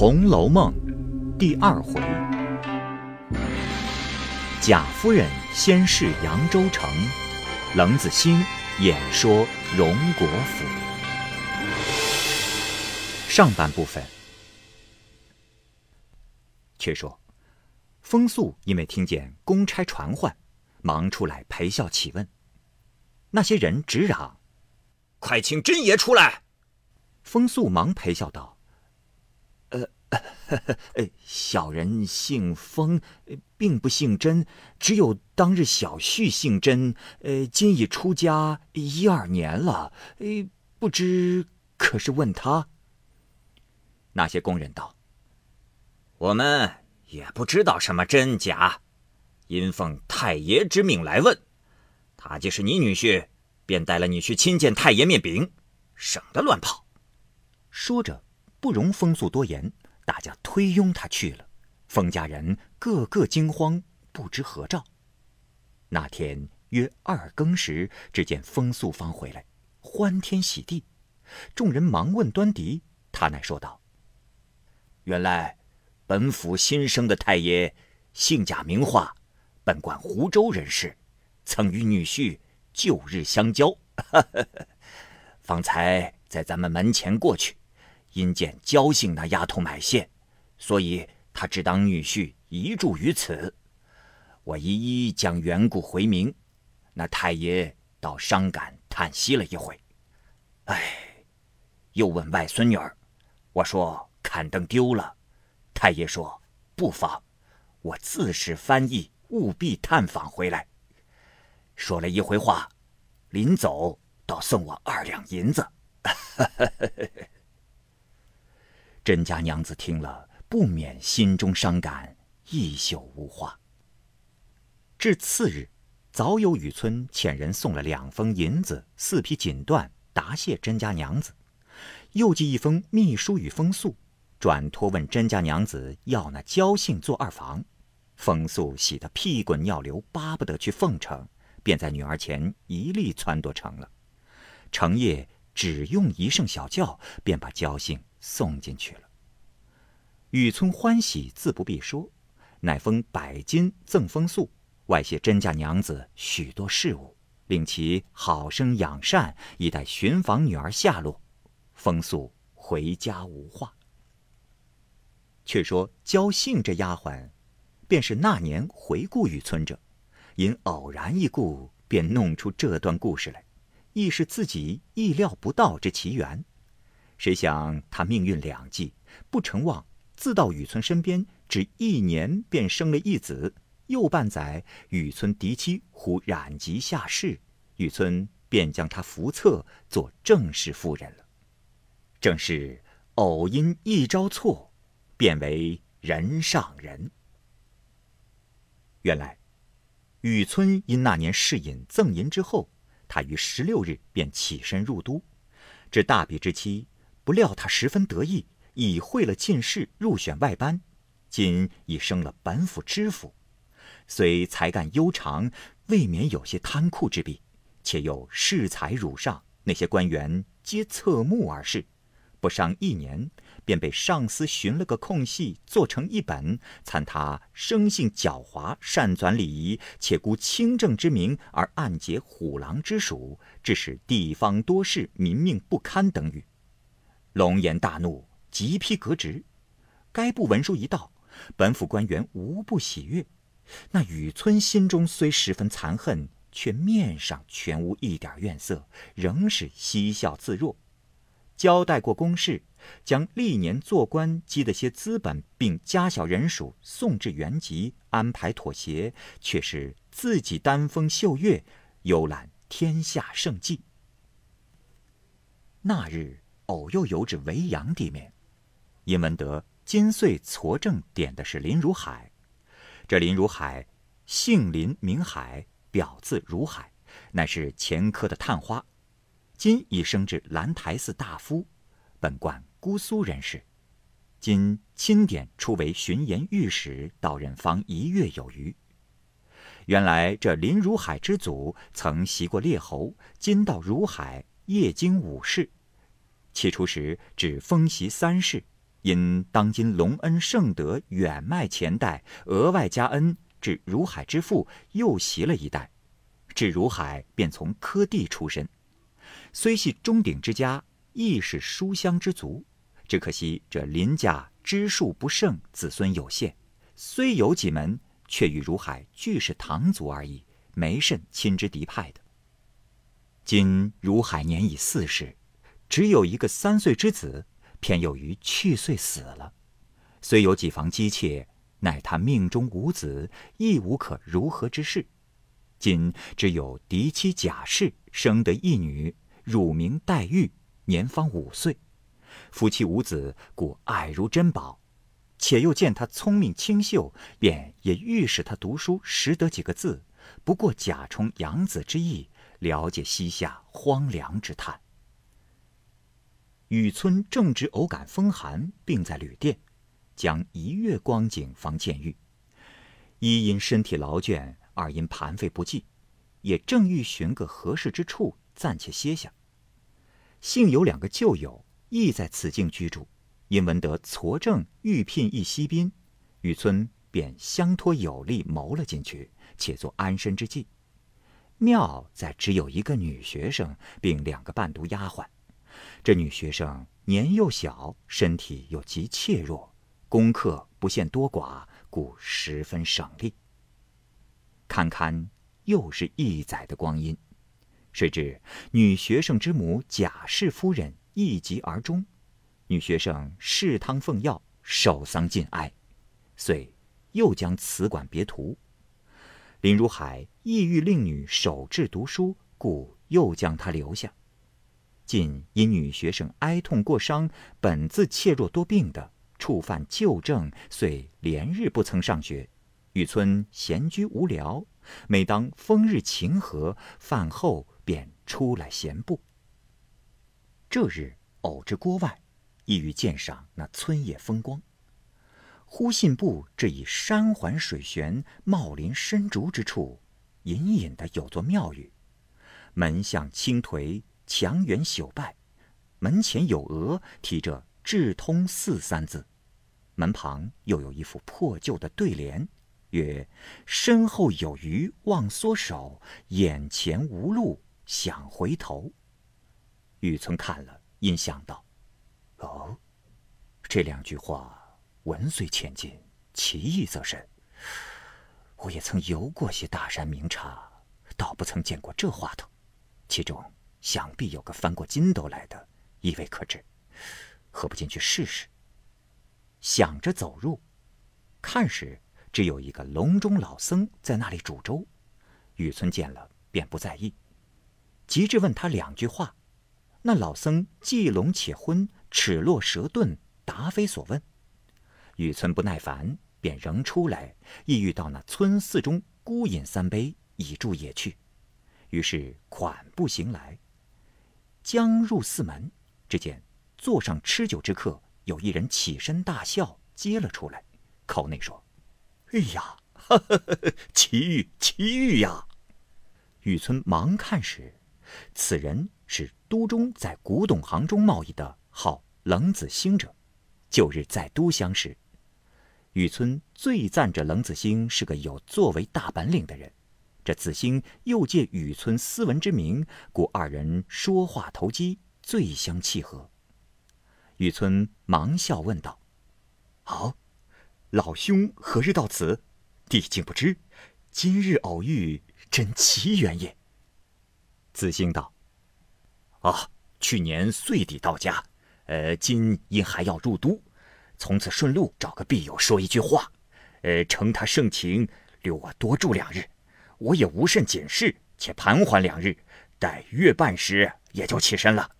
红楼梦》第二回：贾夫人先试扬州城，冷子兴演说荣国府。上半部分。却说，风素因为听见公差传唤，忙出来陪笑起问。那些人直嚷：“快请真爷出来！”风素忙陪笑道。呵 呵小人姓封，并不姓甄，只有当日小婿姓甄。呃，今已出家一二年了，呃，不知可是问他？那些工人道：“我们也不知道什么真假，因奉太爷之命来问。他既是你女婿，便带了你去亲见太爷面禀，省得乱跑。”说着，不容风速多言。大家推拥他去了，封家人个个惊慌，不知何兆。那天约二更时，只见风素方回来，欢天喜地。众人忙问端倪，他乃说道：“原来本府新生的太爷，姓贾名化，本管湖州人士，曾与女婿旧日相交，方才在咱们门前过去。”因见焦姓那丫头买线，所以他只当女婿移住于此。我一一将缘故回明，那太爷倒伤感叹息了一回。唉，又问外孙女儿，我说砍灯丢了，太爷说不妨，我自是翻译，务必探访回来。说了一回话，临走倒送我二两银子。甄家娘子听了，不免心中伤感，一宿无话。至次日，早有雨村遣人送了两封银子、四匹锦缎，答谢甄家娘子；又寄一封密书与风素，转托问甄家娘子要那焦姓做二房。风素喜得屁滚尿流，巴不得去奉承，便在女儿前一力撺掇成了。成夜只用一声小叫，便把焦姓。送进去了。雨村欢喜自不必说，乃封百金赠风素，外谢甄家娘子许多事物，令其好生养善，以待寻访女儿下落。风素回家无话。却说焦姓这丫鬟，便是那年回顾雨村者，因偶然一故，便弄出这段故事来，亦是自己意料不到之奇缘。谁想他命运两际，不成望自到雨村身边，只一年便生了一子。又半载，雨村嫡妻忽染疾下世，雨村便将他扶册做正室夫人了。正是偶因一朝错，变为人上人。原来，雨村因那年试饮赠银之后，他于十六日便起身入都，至大比之期。不料他十分得意，已会了进士，入选外班，今已升了本府知府。虽才干悠长，未免有些贪酷之弊，且又恃才辱上，那些官员皆侧目而视。不上一年，便被上司寻了个空隙，做成一本，参他生性狡猾，善钻礼仪，且孤清正之名而暗结虎狼之属，致使地方多事，民命不堪等语。龙颜大怒，急批革职。该部文书一到，本府官员无不喜悦。那雨村心中虽十分残恨，却面上全无一点怨色，仍是嬉笑自若。交代过公事，将历年做官积的些资本，并家小人属送至原籍，安排妥协，却是自己丹峰秀月，游览天下胜迹。那日。偶又游至维扬地面，因闻得金穗矬正点的是林如海。这林如海，姓林名海，表字如海，乃是前科的探花，今已升至兰台寺大夫，本贯姑苏人士。今钦点出为巡盐御史，到任方一月有余。原来这林如海之祖曾袭过列侯，今到如海，夜经武士。起初时只封袭三世，因当今隆恩圣德远迈前代，额外加恩，至如海之父又袭了一代，至如海便从科第出身，虽系中鼎之家，亦是书香之族。只可惜这林家支数不盛，子孙有限，虽有几门，却与如海俱是堂族而已，没甚亲之敌派的。今如海年已四十，只有一个三岁之子。偏又于去岁死了，虽有几房姬妾，乃他命中无子，亦无可如何之事。今只有嫡妻贾氏生得一女，乳名黛玉，年方五岁。夫妻无子，故爱如珍宝。且又见他聪明清秀，便也欲使他读书，识得几个字，不过假充养子之意，了解膝下荒凉之叹。雨村正值偶感风寒，病在旅店，将一月光景方见愈。一因身体劳倦，二因盘费不济，也正欲寻个合适之处暂且歇下。幸有两个旧友亦在此境居住，因闻得矬正欲聘一西宾，雨村便相托有力谋了进去，且做安身之计。妙在只有一个女学生，并两个伴读丫鬟。这女学生年幼小，身体又极怯弱，功课不限多寡，故十分省力。堪堪又是一载的光阴，谁知女学生之母贾氏夫人一疾而终，女学生侍汤奉药，守丧尽哀，遂又将此馆别图。林如海意欲令女守志读书，故又将她留下。近因女学生哀痛过伤，本自怯弱多病的，触犯旧症，遂连日不曾上学。雨村闲居无聊，每当风日晴和，饭后便出来闲步。这日偶至郭外，意欲鉴赏那村野风光，忽信步至以山环水悬、茂林深竹之处，隐隐的有座庙宇，门向青颓。墙垣朽败，门前有额题着“智通寺”三字，门旁又有一副破旧的对联，曰：“身后有余忘缩手，眼前无路想回头。”雨村看了，因想到：“哦，这两句话文虽浅近，其意则深。我也曾游过些大山名刹，倒不曾见过这话头，其中……”想必有个翻过筋斗来的，亦未可知。何不进去试试？想着走入，看时只有一个笼中老僧在那里煮粥。雨村见了，便不在意，急至问他两句话。那老僧既聋且昏，齿落舌钝，答非所问。雨村不耐烦，便仍出来，意欲到那村寺中孤饮三杯，以助野趣。于是款步行来。将入寺门，只见座上吃酒之客，有一人起身大笑，接了出来，口内说：“哎呀，哈 哈奇遇奇遇呀！”雨村忙看时，此人是都中在古董行中贸易的，号冷子兴者，旧日在都相识。雨村最赞这冷子兴是个有作为大本领的人。这子兴又借雨村斯文之名，故二人说话投机，最相契合。雨村忙笑问道：“好，老兄何日到此？弟竟不知。今日偶遇，真奇缘也。”子兴道：“啊，去年岁底到家，呃，今因还要入都，从此顺路找个庇友说一句话，呃，承他盛情，留我多住两日。”我也无甚紧事，且盘桓两日，待月半时也就起身了。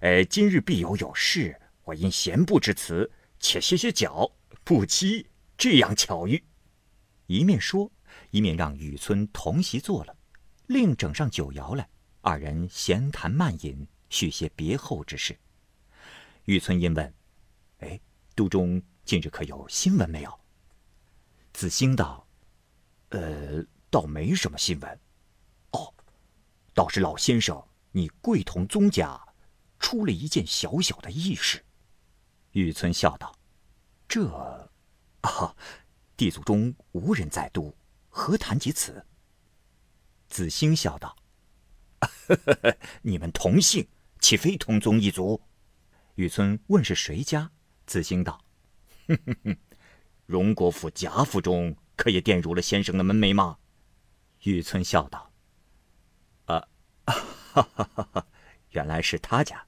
呃，今日必有有事，我因闲步之辞，且歇歇脚。不期这样巧遇，一面说，一面让雨村同席坐了，另整上酒肴来，二人闲谈慢饮，叙些别后之事。雨村因问：“哎，都中近日可有新闻没有？”子兴道：“呃。”倒没什么新闻，哦，倒是老先生你贵同宗家，出了一件小小的异事。雨村笑道：“这，啊，地祖中无人在都，何谈及此？子兴笑道：“你们同姓，岂非同宗一族？”雨村问是谁家，子兴道：“哼哼哼，荣国府贾府中，可也玷辱了先生的门楣吗？”雨村笑道：“啊，哈哈哈哈，原来是他家。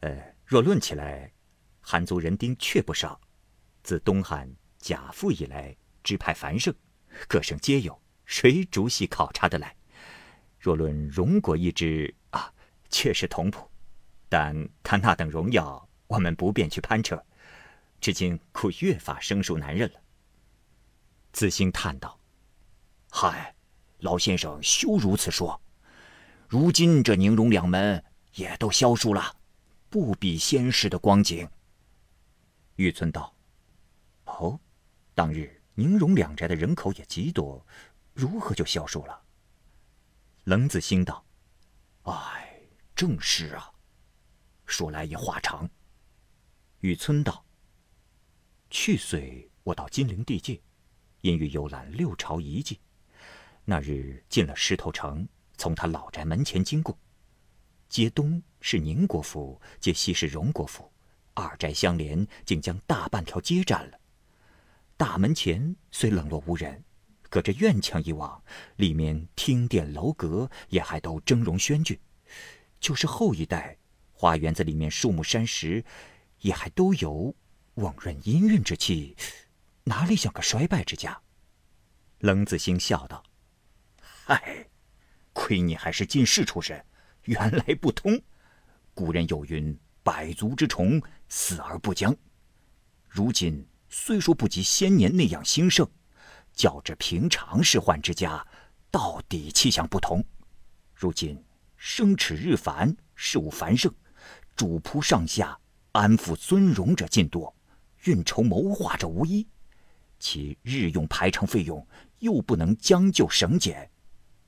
呃，若论起来，韩族人丁确不少。自东汉贾父以来，支派繁盛，各省皆有，谁逐细考察得来？若论荣国一支啊，确是同谱。”但他那等荣耀，我们不便去攀扯，至今可越发生疏难认了。子兴叹道：“嗨，老先生休如此说。如今这宁荣两门也都消疏了，不比先时的光景。”玉村道：“哦，当日宁荣两宅的人口也极多，如何就消疏了？”冷子兴道：“哎，正是啊。”说来也话长。雨村道：“去岁我到金陵地界，因欲游览六朝遗迹。那日进了石头城，从他老宅门前经过，街东是宁国府，街西是荣国府，二宅相连，竟将大半条街占了。大门前虽冷落无人，隔着院墙一望，里面厅殿楼阁也还都峥嵘轩峻，就是后一代。”花园子里面树木山石，也还都有温润氤氲之气，哪里像个衰败之家？冷子兴笑道：“嗨，亏你还是进士出身，原来不通。古人有云：‘百足之虫，死而不僵。’如今虽说不及先年那样兴盛，较之平常仕宦之家，到底气象不同。如今生齿日繁，事务繁盛。”主仆上下安抚尊荣者尽多，运筹谋划者无一，其日用排场费用又不能将就省减。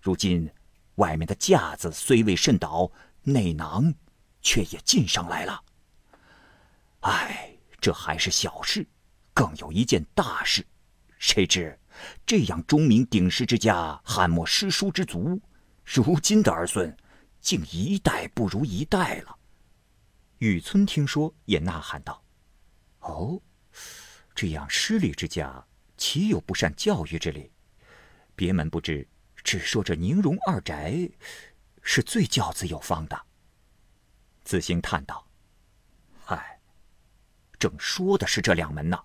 如今外面的架子虽未甚倒，内囊却也进上来了。唉，这还是小事，更有一件大事。谁知这样钟鸣鼎食之家，汉末诗书之族，如今的儿孙竟一代不如一代了。雨村听说，也呐喊道：“哦，这样失礼之家，岂有不善教育之理？别门不知，只说这宁荣二宅，是最教子有方的。”子兴叹道：“嗨，正说的是这两门呢。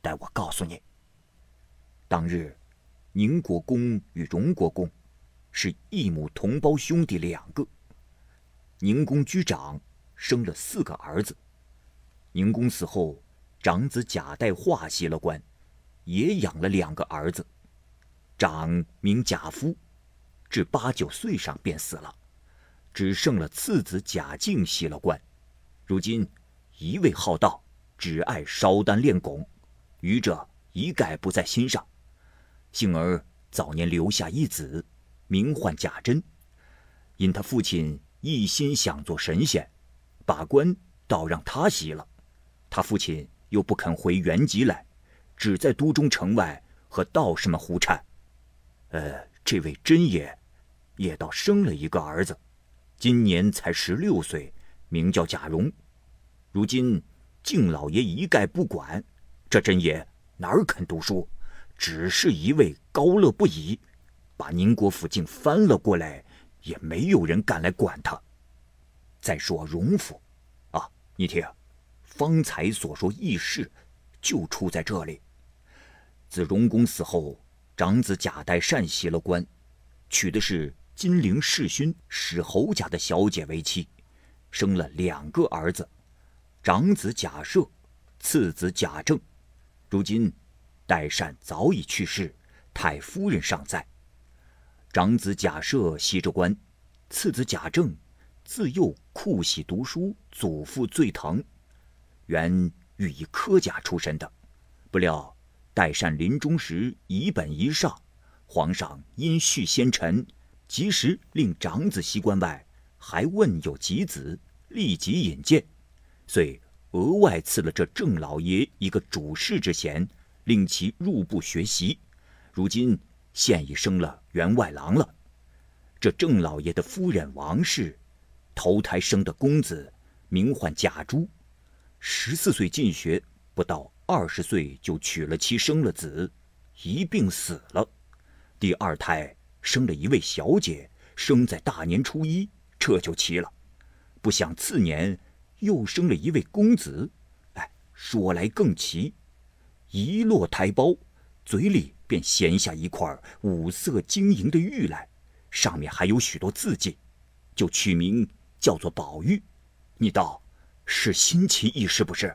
待我告诉你，当日宁国公与荣国公，是异母同胞兄弟两个。宁公居长。”生了四个儿子。宁公死后，长子贾代化袭了官，也养了两个儿子。长名贾夫，至八九岁上便死了，只剩了次子贾敬袭了官。如今一味好道，只爱烧丹炼汞，余者一概不在心上。幸而早年留下一子，名唤贾珍，因他父亲一心想做神仙。把官倒让他袭了，他父亲又不肯回原籍来，只在都中城外和道士们胡缠。呃，这位真爷也倒生了一个儿子，今年才十六岁，名叫贾蓉。如今敬老爷一概不管，这真爷哪儿肯读书，只是一味高乐不已，把宁国府竟翻了过来，也没有人敢来管他。再说荣府，啊，你听，方才所说轶事，就出在这里。自荣公死后，长子贾代善袭了官，娶的是金陵世勋史侯家的小姐为妻，生了两个儿子，长子贾赦，次子贾政。如今，代善早已去世，太夫人尚在。长子贾赦袭着官，次子贾政。自幼酷喜读书，祖父最疼，原欲以科甲出身的，不料代善临终时遗本遗上，皇上因恤先臣，及时令长子袭官外，还问有几子，立即引荐，遂额外赐了这郑老爷一个主事之衔，令其入部学习。如今现已升了员外郎了。这郑老爷的夫人王氏，头胎生的公子，名唤贾珠，十四岁进学，不到二十岁就娶了妻，生了子，一病死了。第二胎生了一位小姐，生在大年初一，这就齐了。不想次年又生了一位公子，哎，说来更奇，一落胎包，嘴里便衔下一块五色晶莹的玉来。上面还有许多字迹，就取名叫做宝玉。你道是新奇异事不是？